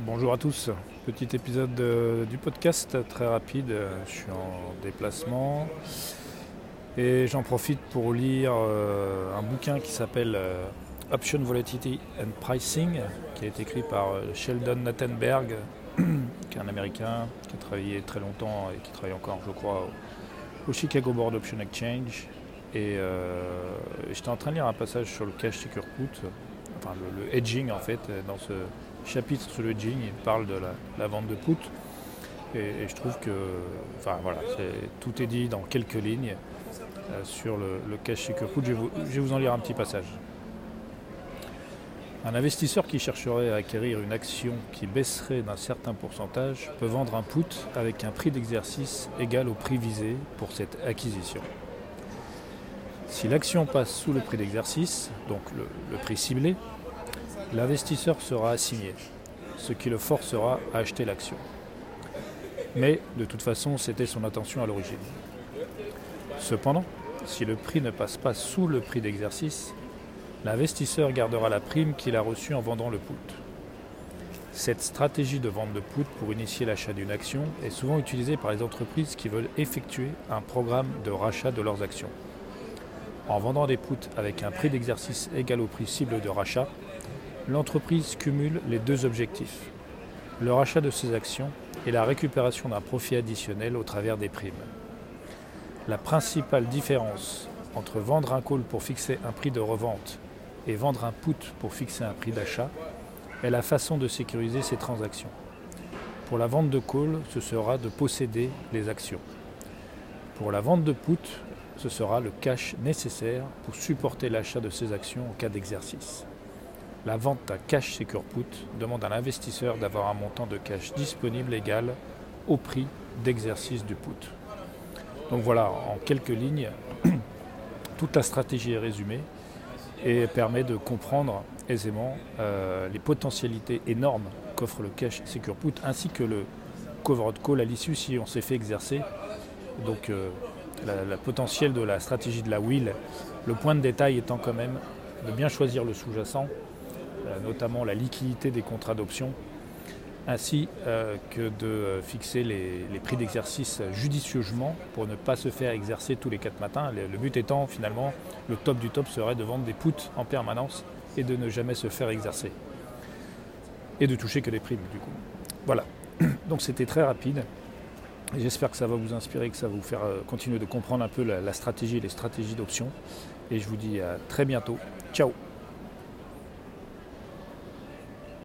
Bonjour à tous, petit épisode de- du podcast très rapide. Je suis en déplacement et j'en profite pour lire euh, un bouquin qui s'appelle euh, Option Volatility and Pricing, qui a été écrit par euh, Sheldon Nattenberg, qui est un Américain qui a travaillé très longtemps et qui travaille encore, je crois, au, Chicago Board Option Exchange. Et euh, j'étais en train de lire un passage sur le cash secure put, enfin le hedging en fait, dans ce chapitre sur le hedging, il parle de la, vente de put. Et, je trouve que, enfin voilà, tout est dit dans quelques lignes euh, sur le, cash secure put. Je vais, vous, en lire un petit passage. Un investisseur qui chercherait à acquérir une action qui baisserait d'un certain pourcentage peut vendre un put avec un prix d'exercice égal au prix visé pour cette acquisition. Si l'action passe sous le prix d'exercice, donc le prix ciblé, l'investisseur sera assigné, ce qui le forcera à acheter l'action. Mais de toute façon, c'était son intention à l'origine. Cependant, si le prix ne passe pas sous le prix d'exercice, l'investisseur gardera la prime qu'il a reçue en vendant le put. Cette stratégie de vente de put pour initier l'achat d'une action est souvent utilisée par les entreprises qui veulent effectuer un programme de rachat de leurs actions. En vendant des puts avec un prix d'exercice égal au prix cible de rachat, l'entreprise cumule les deux objectifs, le rachat de ses actions et la récupération d'un profit additionnel au travers des primes. La principale différence entre vendre un call pour fixer un prix de revente et vendre un put pour fixer un prix d'achat est la façon de sécuriser ces transactions. Pour la vente de call, ce sera de posséder les actions. Pour la vente de put, ce sera le cash nécessaire pour supporter l'achat de ces actions en cas d'exercice. La vente d'un cash secure put demande à l'investisseur d'avoir un montant de cash disponible égal au prix d'exercice du put. Donc voilà, en quelques lignes, toute la stratégie est résumée et permet de comprendre aisément euh, les potentialités énormes qu'offre le cash secure put ainsi que le covered call à l'issue si on s'est fait exercer. Donc euh, potentiel de la stratégie de la wheel, le point de détail étant quand même de bien choisir le sous-jacent, notamment la liquidité des contrats d'options, ainsi euh, que de euh, fixer les, les prix d'exercice judicieusement pour ne pas se faire exercer tous les quatre matins. Le, but étant finalement, le top du top serait de vendre des puts en permanence et de ne jamais se faire exercer. Et de toucher que des primes du coup. Voilà. Donc c'était très rapide. J'espère que ça va vous inspirer, que ça va vous faire euh, continuer de comprendre un peu la, la stratégie et les stratégies d'options. Et je vous dis à très bientôt. Ciao